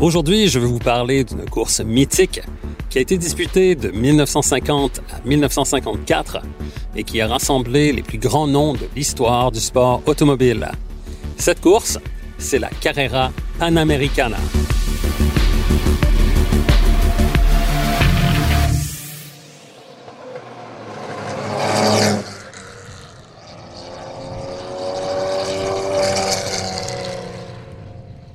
Aujourd'hui, je vais vous parler d'une course mythique qui a été disputée de 1950 à 1954 et qui a rassemblé les plus grands noms de l'histoire du sport automobile. Cette course, c'est la Carrera Panamericana.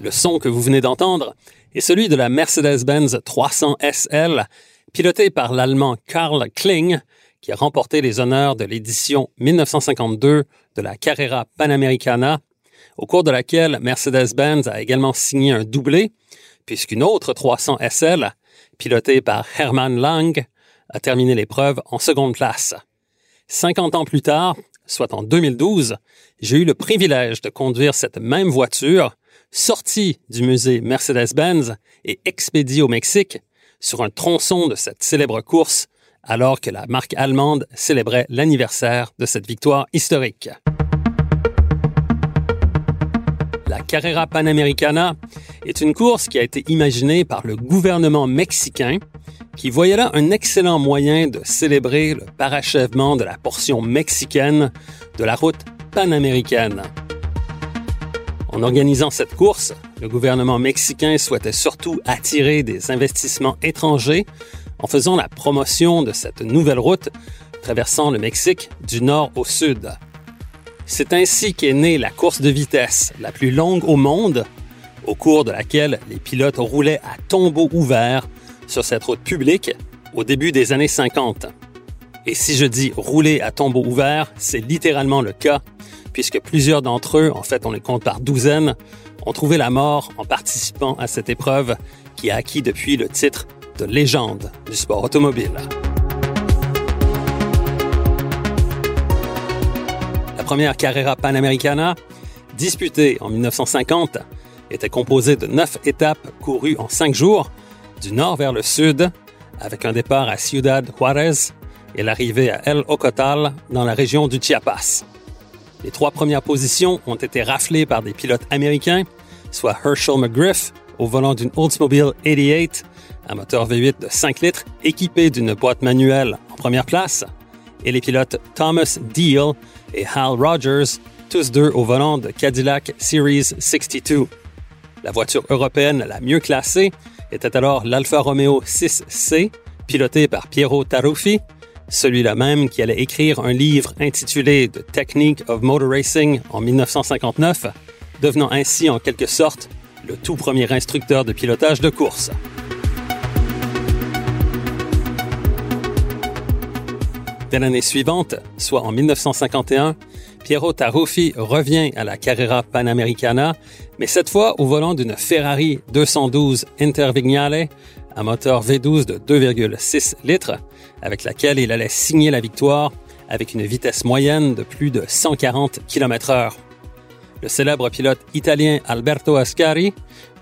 Le son que vous venez d'entendre est celui de la Mercedes-Benz 300 SL, pilotée par l'Allemand Karl Kling, qui a remporté les honneurs de l'édition 1952 de la Carrera Panamericana, au cours de laquelle Mercedes-Benz a également signé un doublé, puisqu'une autre 300 SL, pilotée par Hermann Lang, a terminé l'épreuve en seconde place. 50 ans plus tard, soit en 2012, j'ai eu le privilège de conduire cette même voiture sorti du musée Mercedes-Benz et expédié au Mexique sur un tronçon de cette célèbre course alors que la marque allemande célébrait l'anniversaire de cette victoire historique. La Carrera Panamericana est une course qui a été imaginée par le gouvernement mexicain qui voyait là un excellent moyen de célébrer le parachèvement de la portion mexicaine de la route panaméricaine. En organisant cette course, le gouvernement mexicain souhaitait surtout attirer des investissements étrangers en faisant la promotion de cette nouvelle route traversant le Mexique du nord au sud. C'est ainsi qu'est née la course de vitesse la plus longue au monde, au cours de laquelle les pilotes roulaient à tombeau ouvert sur cette route publique au début des années 50. Et si je dis rouler à tombeau ouvert, c'est littéralement le cas puisque plusieurs d'entre eux, en fait on les compte par douzaines, ont trouvé la mort en participant à cette épreuve qui a acquis depuis le titre de légende du sport automobile. La première Carrera Panamericana, disputée en 1950, était composée de neuf étapes courues en cinq jours, du nord vers le sud, avec un départ à Ciudad Juárez et l'arrivée à El Ocotal dans la région du Chiapas. Les trois premières positions ont été raflées par des pilotes américains, soit Herschel McGriff au volant d'une Oldsmobile 88, un moteur V8 de 5 litres équipé d'une boîte manuelle en première place, et les pilotes Thomas Deal et Hal Rogers, tous deux au volant de Cadillac Series 62. La voiture européenne la mieux classée était alors l'Alfa Romeo 6C, pilotée par Piero Taruffi, celui-là même qui allait écrire un livre intitulé The Technique of Motor Racing en 1959, devenant ainsi en quelque sorte le tout premier instructeur de pilotage de course. Dès l'année suivante, soit en 1951, Piero Taruffi revient à la Carrera Panamericana, mais cette fois au volant d'une Ferrari 212 Intervignale un moteur V12 de 2,6 litres, avec laquelle il allait signer la victoire avec une vitesse moyenne de plus de 140 km/h. Le célèbre pilote italien Alberto Ascari,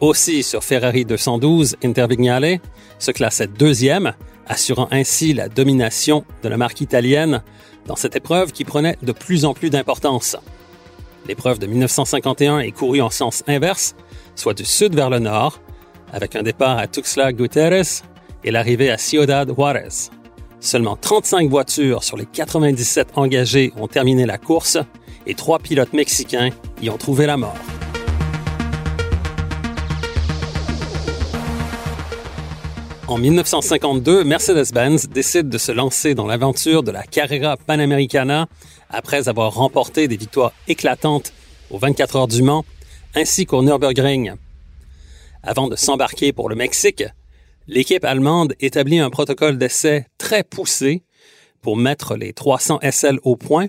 aussi sur Ferrari 212 Intervignale, se classait deuxième, assurant ainsi la domination de la marque italienne dans cette épreuve qui prenait de plus en plus d'importance. L'épreuve de 1951 est courue en sens inverse, soit du sud vers le nord, avec un départ à Tuxtla Gutiérrez et l'arrivée à Ciudad Juárez. Seulement 35 voitures sur les 97 engagées ont terminé la course et trois pilotes mexicains y ont trouvé la mort. En 1952, Mercedes-Benz décide de se lancer dans l'aventure de la Carrera Panamericana après avoir remporté des victoires éclatantes aux 24 heures du Mans ainsi qu'au Nürburgring. Avant de s'embarquer pour le Mexique, l'équipe allemande établit un protocole d'essai très poussé pour mettre les 300 SL au point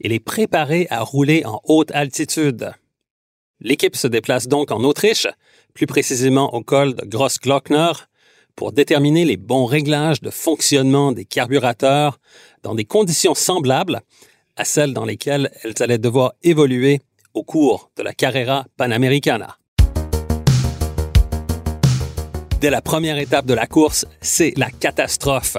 et les préparer à rouler en haute altitude. L'équipe se déplace donc en Autriche, plus précisément au col de Grossglockner, pour déterminer les bons réglages de fonctionnement des carburateurs dans des conditions semblables à celles dans lesquelles elles allaient devoir évoluer au cours de la Carrera Panamericana. Dès la première étape de la course, c'est la catastrophe.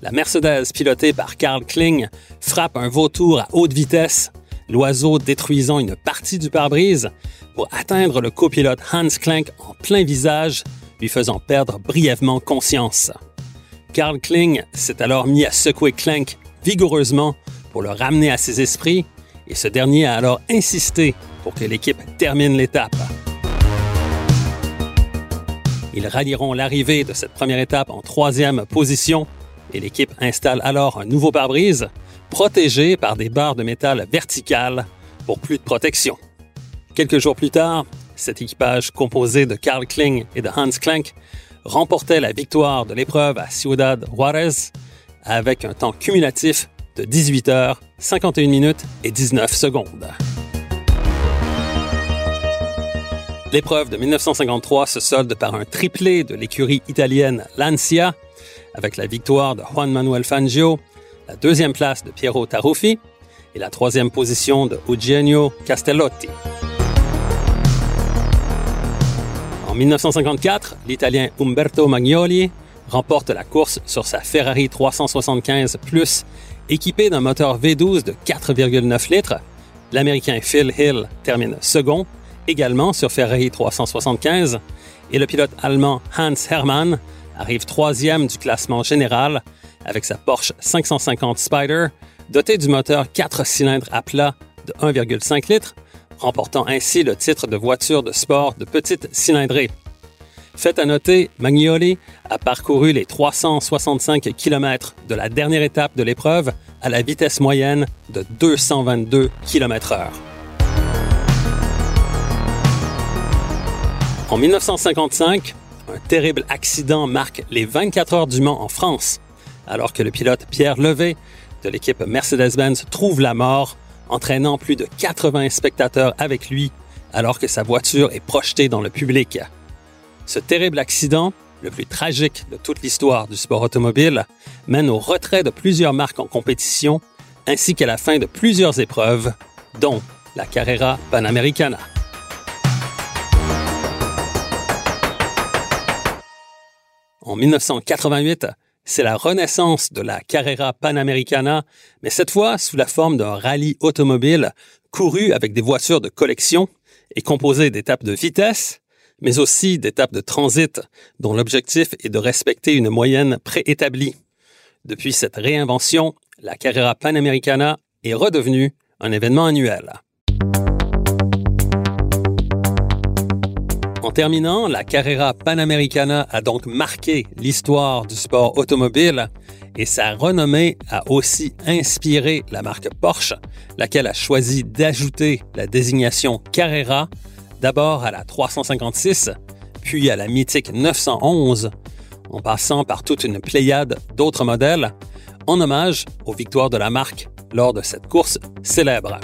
La Mercedes pilotée par Karl Kling frappe un vautour à haute vitesse, l'oiseau détruisant une partie du pare-brise pour atteindre le copilote Hans Klenk en plein visage lui faisant perdre brièvement conscience. Karl Kling s'est alors mis à secouer Klenk vigoureusement pour le ramener à ses esprits et ce dernier a alors insisté pour que l'équipe termine l'étape. Ils rallieront l'arrivée de cette première étape en troisième position et l'équipe installe alors un nouveau pare-brise protégé par des barres de métal verticales pour plus de protection. Quelques jours plus tard, cet équipage composé de Karl Kling et de Hans Klenk remportait la victoire de l'épreuve à Ciudad Juarez avec un temps cumulatif de 18 heures, 51 minutes et 19 secondes. L'épreuve de 1953 se solde par un triplé de l'écurie italienne Lancia, avec la victoire de Juan Manuel Fangio, la deuxième place de Piero Taruffi et la troisième position de Eugenio Castellotti. 1954, l'Italien Umberto Magnoli remporte la course sur sa Ferrari 375 Plus équipée d'un moteur V12 de 4,9 litres. L'Américain Phil Hill termine second, également sur Ferrari 375, et le pilote allemand Hans Hermann arrive troisième du classement général avec sa Porsche 550 Spider, dotée du moteur 4 cylindres à plat de 1,5 litres remportant ainsi le titre de voiture de sport de petite cylindrée. Fait à noter, Magnoli a parcouru les 365 km de la dernière étape de l'épreuve à la vitesse moyenne de 222 km/h. En 1955, un terrible accident marque les 24 heures du Mans en France, alors que le pilote Pierre Levé de l'équipe Mercedes-Benz trouve la mort entraînant plus de 80 spectateurs avec lui alors que sa voiture est projetée dans le public. Ce terrible accident, le plus tragique de toute l'histoire du sport automobile, mène au retrait de plusieurs marques en compétition ainsi qu'à la fin de plusieurs épreuves, dont la Carrera Panamericana. En 1988, c'est la renaissance de la Carrera Panamericana, mais cette fois sous la forme d'un rallye automobile couru avec des voitures de collection et composé d'étapes de vitesse, mais aussi d'étapes de transit dont l'objectif est de respecter une moyenne préétablie. Depuis cette réinvention, la Carrera Panamericana est redevenue un événement annuel. En terminant, la Carrera Panamericana a donc marqué l'histoire du sport automobile et sa renommée a aussi inspiré la marque Porsche, laquelle a choisi d'ajouter la désignation Carrera d'abord à la 356, puis à la mythique 911, en passant par toute une pléiade d'autres modèles, en hommage aux victoires de la marque lors de cette course célèbre.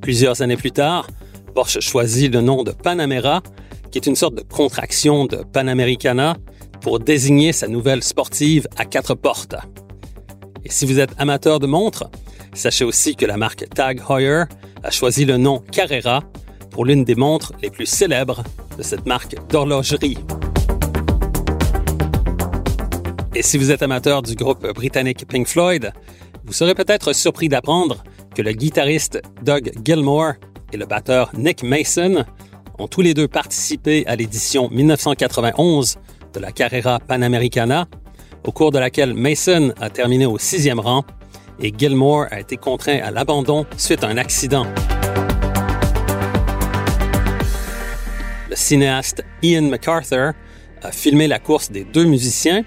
Plusieurs années plus tard, Porsche choisit le nom de Panamera, qui est une sorte de contraction de Panamericana, pour désigner sa nouvelle sportive à quatre portes. Et si vous êtes amateur de montres, sachez aussi que la marque Tag Heuer a choisi le nom Carrera pour l'une des montres les plus célèbres de cette marque d'horlogerie. Et si vous êtes amateur du groupe britannique Pink Floyd, vous serez peut-être surpris d'apprendre que le guitariste Doug Gilmore et le batteur Nick Mason ont tous les deux participé à l'édition 1991 de la Carrera Panamericana, au cours de laquelle Mason a terminé au sixième rang et Gilmore a été contraint à l'abandon suite à un accident. Le cinéaste Ian MacArthur a filmé la course des deux musiciens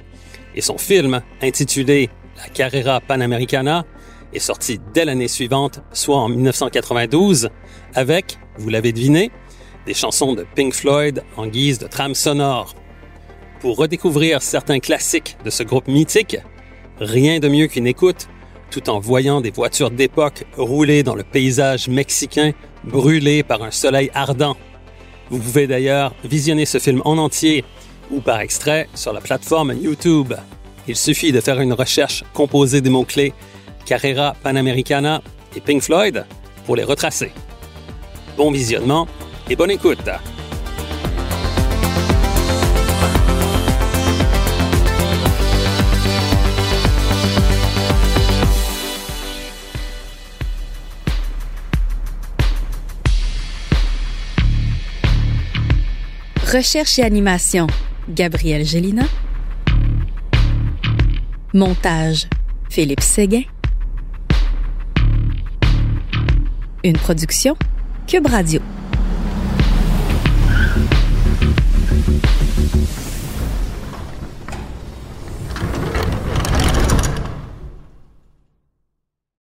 et son film, intitulé La Carrera Panamericana, est sorti dès l'année suivante, soit en 1992, avec, vous l'avez deviné, des chansons de Pink Floyd en guise de trame sonore. Pour redécouvrir certains classiques de ce groupe mythique, rien de mieux qu'une écoute tout en voyant des voitures d'époque rouler dans le paysage mexicain brûlé par un soleil ardent. Vous pouvez d'ailleurs visionner ce film en entier ou par extrait sur la plateforme YouTube. Il suffit de faire une recherche composée des mots-clés Carrera Panamericana et Pink Floyd pour les retracer. Bon visionnement et bonne écoute. Recherche et animation, Gabriel Gélina. Montage, Philippe Séguin. Une production, Cube Radio.